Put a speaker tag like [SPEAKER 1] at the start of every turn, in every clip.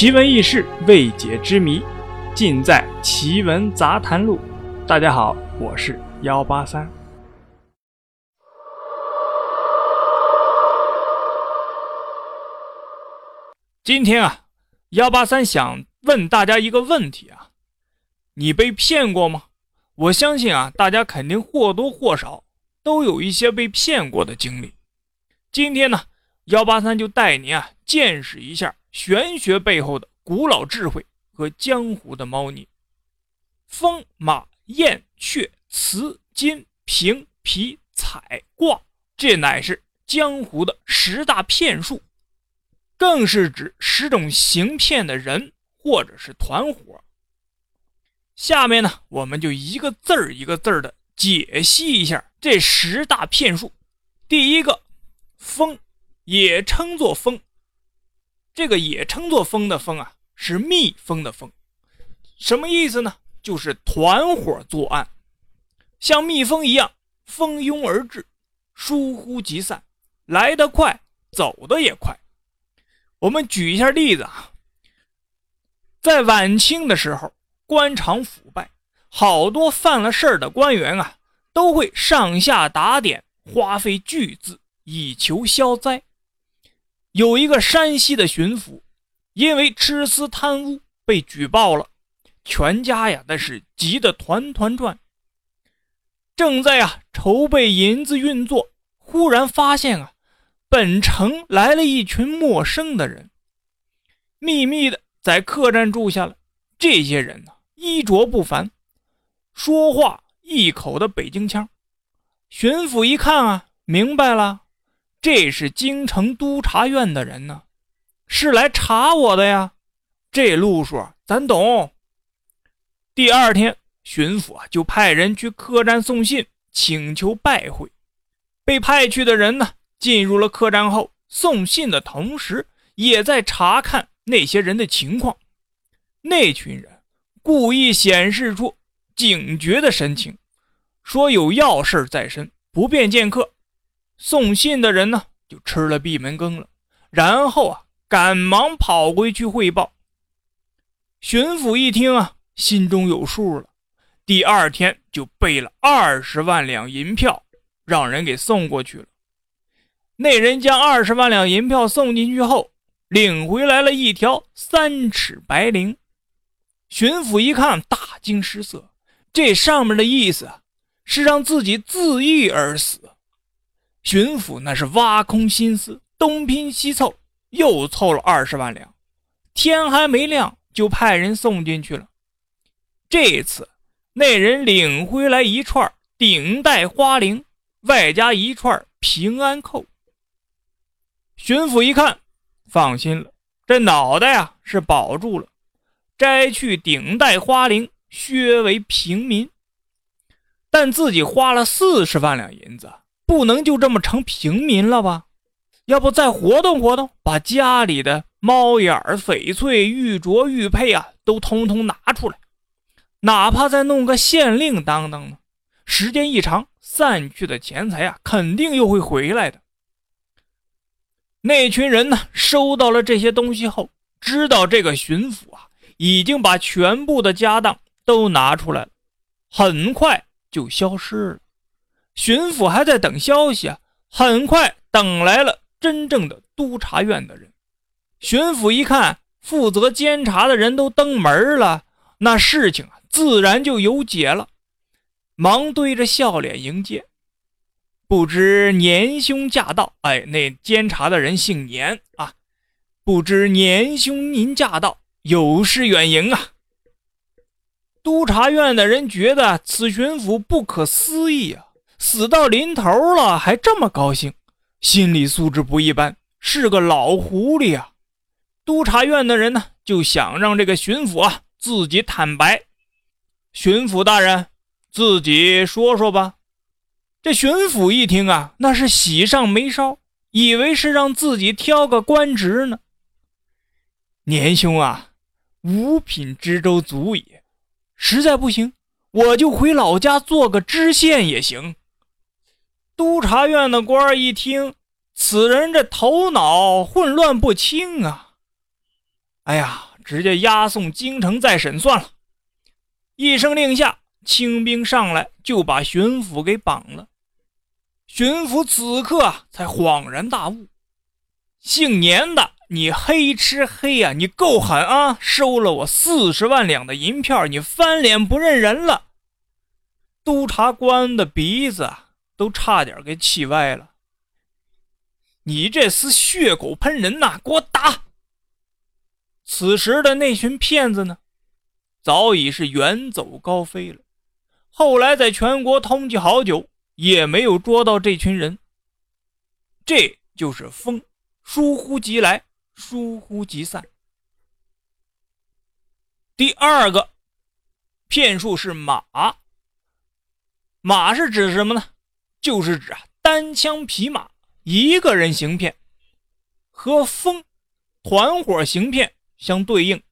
[SPEAKER 1] 奇闻异事、未解之谜，尽在《奇闻杂谈录》。大家好，我是幺八三。今天啊，幺八三想问大家一个问题啊：你被骗过吗？我相信啊，大家肯定或多或少都有一些被骗过的经历。今天呢，幺八三就带您啊见识一下。玄学背后的古老智慧和江湖的猫腻，风马燕雀雌金平皮彩卦，这乃是江湖的十大骗术，更是指十种行骗的人或者是团伙。下面呢，我们就一个字儿一个字儿的解析一下这十大骗术。第一个，风，也称作风。这个也称作“蜂”的“蜂”啊，是蜜蜂的“蜂”，什么意思呢？就是团伙作案，像蜜蜂一样蜂拥而至，疏忽即散，来得快，走得也快。我们举一下例子啊，在晚清的时候，官场腐败，好多犯了事儿的官员啊，都会上下打点，花费巨资以求消灾。有一个山西的巡抚，因为吃私贪污被举报了，全家呀那是急得团团转。正在啊筹备银子运作，忽然发现啊，本城来了一群陌生的人，秘密的在客栈住下了。这些人呢衣着不凡，说话一口的北京腔。巡抚一看啊，明白了。这是京城督察院的人呢，是来查我的呀。这路数咱懂。第二天，巡抚啊就派人去客栈送信，请求拜会。被派去的人呢，进入了客栈后，送信的同时，也在查看那些人的情况。那群人故意显示出警觉的神情，说有要事在身，不便见客。送信的人呢，就吃了闭门羹了。然后啊，赶忙跑回去汇报。巡抚一听啊，心中有数了。第二天就备了二十万两银票，让人给送过去了。那人将二十万两银票送进去后，领回来了一条三尺白绫。巡抚一看，大惊失色。这上面的意思啊，是让自己自缢而死。巡抚那是挖空心思，东拼西凑，又凑了二十万两。天还没亮，就派人送进去了。这次那人领回来一串顶戴花翎，外加一串平安扣。巡抚一看，放心了，这脑袋啊是保住了。摘去顶戴花翎，削为平民。但自己花了四十万两银子。不能就这么成平民了吧？要不再活动活动，把家里的猫眼、翡翠、玉镯、玉佩啊，都通通拿出来，哪怕再弄个县令当当呢？时间一长，散去的钱财啊，肯定又会回来的。那群人呢，收到了这些东西后，知道这个巡抚啊，已经把全部的家当都拿出来了，很快就消失了。巡抚还在等消息啊，很快等来了真正的督察院的人。巡抚一看，负责监察的人都登门了，那事情啊，自然就有解了，忙对着笑脸迎接。不知年兄驾到，哎，那监察的人姓年啊，不知年兄您驾到，有失远迎啊。督察院的人觉得此巡抚不可思议啊。死到临头了，还这么高兴，心理素质不一般，是个老狐狸啊！督察院的人呢，就想让这个巡抚啊自己坦白。巡抚大人，自己说说吧。这巡抚一听啊，那是喜上眉梢，以为是让自己挑个官职呢。年兄啊，五品知州足矣，实在不行，我就回老家做个知县也行。督察院的官一听，此人这头脑混乱不清啊！哎呀，直接押送京城再审算了。一声令下，清兵上来就把巡抚给绑了。巡抚此刻，才恍然大悟：姓年的，你黑吃黑啊，你够狠啊！收了我四十万两的银票，你翻脸不认人了。督察官的鼻子都差点给气歪了。你这厮血口喷人呐！给我打！此时的那群骗子呢，早已是远走高飞了。后来在全国通缉好久，也没有捉到这群人。这就是风，疏忽即来，疏忽即散。第二个骗术是马。马是指什么呢？就是指啊单枪匹马一个人行骗，和风团伙行骗相对应。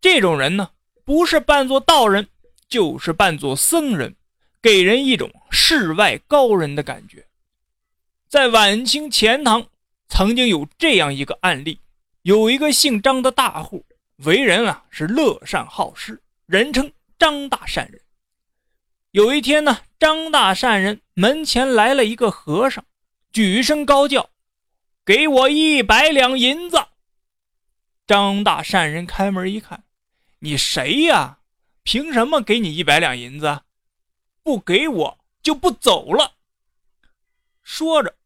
[SPEAKER 1] 这种人呢，不是扮作道人，就是扮作僧人，给人一种世外高人的感觉。在晚清钱塘，曾经有这样一个案例：有一个姓张的大户，为人啊是乐善好施，人称张大善人。有一天呢，张大善人门前来了一个和尚，举声高叫：“给我一百两银子！”张大善人开门一看：“你谁呀？凭什么给你一百两银子？不给我就不走了。”说着，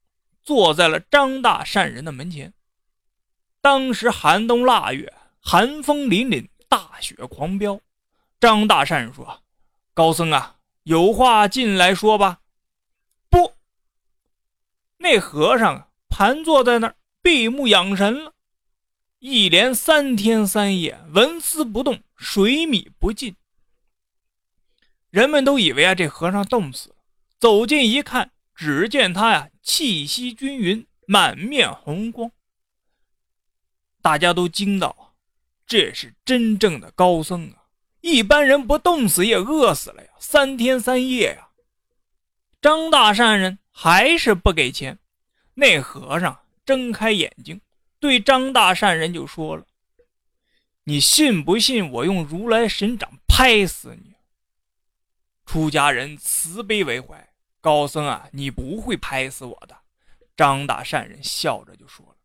[SPEAKER 1] 坐在了张大善人的门前。当时寒冬腊月，寒风凛凛，大雪狂飙。张大善人说：“高僧啊！”有话进来说吧。不，那和尚盘坐在那儿，闭目养神了，一连三天三夜，纹丝不动，水米不进。人们都以为啊，这和尚冻死了。走近一看，只见他呀，气息均匀，满面红光。大家都惊道：“这是真正的高僧啊！”一般人不冻死也饿死了呀，三天三夜呀。张大善人还是不给钱，那和尚睁开眼睛，对张大善人就说了：“你信不信我用如来神掌拍死你？”出家人慈悲为怀，高僧啊，你不会拍死我的。张大善人笑着就说了。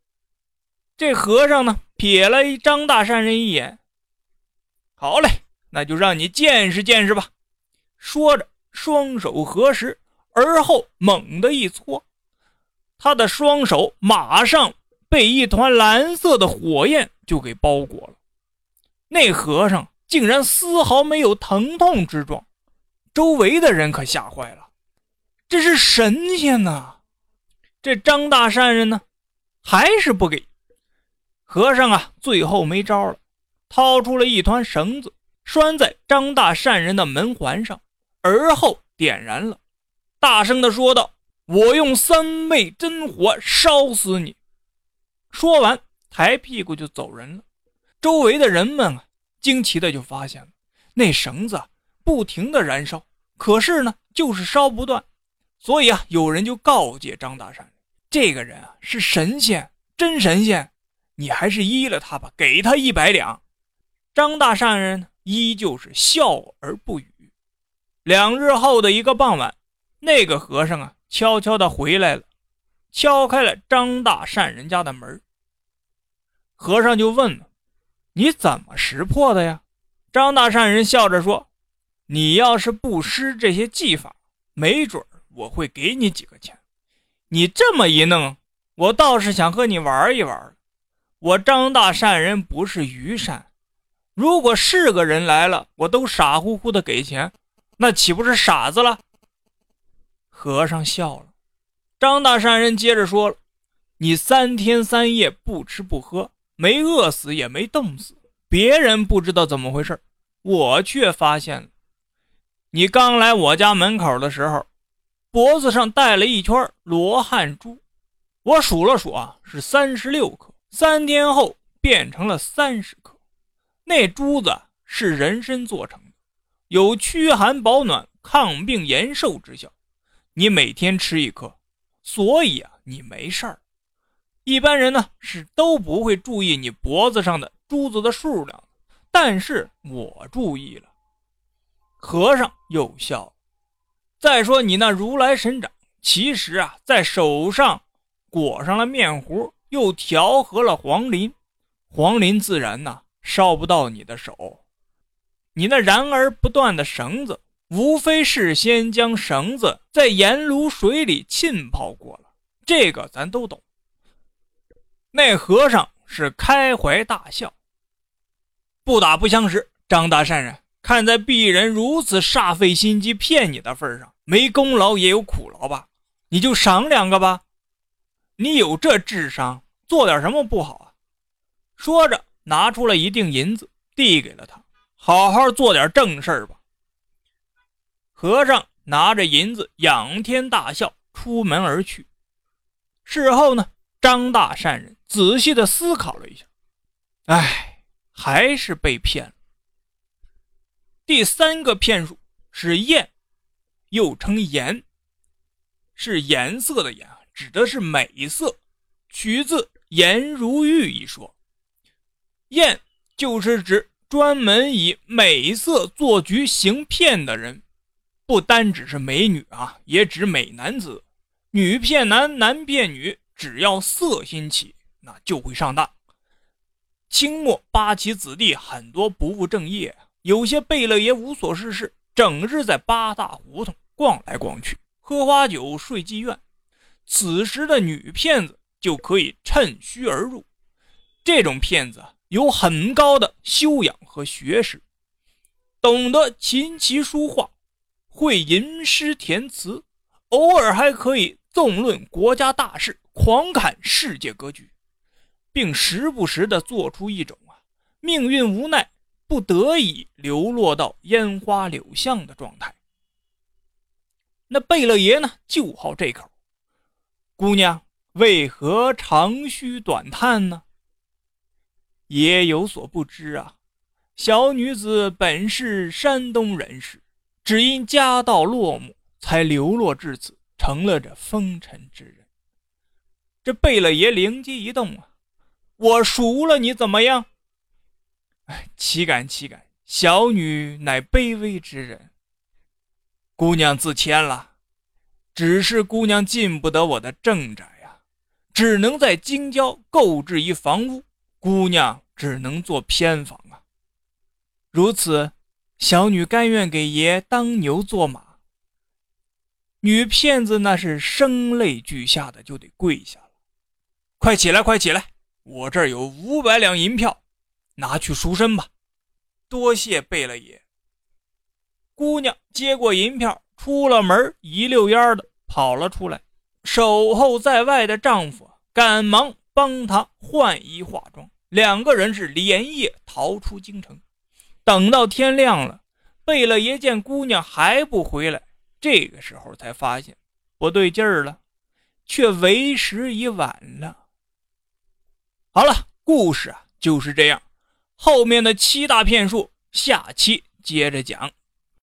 [SPEAKER 1] 这和尚呢，瞥了张大善人一眼，好嘞。那就让你见识见识吧！说着，双手合十，而后猛地一搓，他的双手马上被一团蓝色的火焰就给包裹了。那和尚竟然丝毫没有疼痛之状，周围的人可吓坏了。这是神仙呐！这张大善人呢，还是不给和尚啊。最后没招了，掏出了一团绳子。拴在张大善人的门环上，而后点燃了，大声的说道：“我用三昧真火烧死你！”说完，抬屁股就走人了。周围的人们啊，惊奇的就发现了那绳子不停的燃烧，可是呢，就是烧不断。所以啊，有人就告诫张大善人：“这个人啊，是神仙，真神仙，你还是依了他吧，给他一百两。”张大善人。依旧是笑而不语。两日后的一个傍晚，那个和尚啊，悄悄的回来了，敲开了张大善人家的门。和尚就问了：“你怎么识破的呀？”张大善人笑着说：“你要是不施这些技法，没准我会给你几个钱。你这么一弄，我倒是想和你玩一玩。我张大善人不是愚善。”如果是个人来了，我都傻乎乎的给钱，那岂不是傻子了？和尚笑了。张大善人接着说了：“你三天三夜不吃不喝，没饿死也没冻死，别人不知道怎么回事，我却发现了。你刚来我家门口的时候，脖子上戴了一圈罗汉珠，我数了数啊，是三十六颗。三天后变成了三十颗。”那珠子是人参做成的，有驱寒保暖、抗病延寿之效。你每天吃一颗，所以啊，你没事儿。一般人呢是都不会注意你脖子上的珠子的数量，但是我注意了。和尚又笑了。再说你那如来神掌，其实啊，在手上裹上了面糊，又调和了黄磷，黄磷自然呐烧不到你的手。你那燃而不断的绳子，无非是先将绳子在盐卤水里浸泡过了，这个咱都懂。那和尚是开怀大笑，不打不相识，张大善人。看在鄙人如此煞费心机骗你的份上，没功劳也有苦劳吧？你就赏两个吧。你有这智商，做点什么不好啊？说着，拿出了一锭银子，递给了他，好好做点正事吧。和尚拿着银子，仰天大笑，出门而去。事后呢，张大善人仔细的思考了一下，哎，还是被骗了。第三个骗术是艳，又称颜，是颜色的颜，指的是美色，取自“颜如玉”一说。艳就是指专门以美色做局行骗的人，不单只是美女啊，也指美男子。女骗男，男骗女，只要色心起，那就会上当。清末八旗子弟很多不务正业。有些贝勒爷无所事事，整日在八大胡同逛来逛去，喝花酒，睡妓院。此时的女骗子就可以趁虚而入。这种骗子有很高的修养和学识，懂得琴棋书画，会吟诗填词，偶尔还可以纵论国家大事，狂侃世界格局，并时不时的做出一种啊命运无奈。不得已流落到烟花柳巷的状态。那贝勒爷呢，就好这口。姑娘为何长吁短叹呢？爷有所不知啊，小女子本是山东人士，只因家道落寞，才流落至此，成了这风尘之人。这贝勒爷灵机一动啊，我赎了你怎么样？岂敢岂敢！小女乃卑微之人，姑娘自谦了。只是姑娘进不得我的正宅呀，只能在京郊购置一房屋。姑娘只能做偏房啊。如此，小女甘愿给爷当牛做马。女骗子那是声泪俱下的，就得跪下了。快起来，快起来！我这儿有五百两银票。拿去赎身吧，多谢贝勒爷。姑娘接过银票，出了门，一溜烟的跑了出来。守候在外的丈夫赶忙帮她换衣化妆，两个人是连夜逃出京城。等到天亮了，贝勒爷见姑娘还不回来，这个时候才发现不对劲儿了，却为时已晚了。好了，故事啊就是这样。后面的七大骗术，下期接着讲。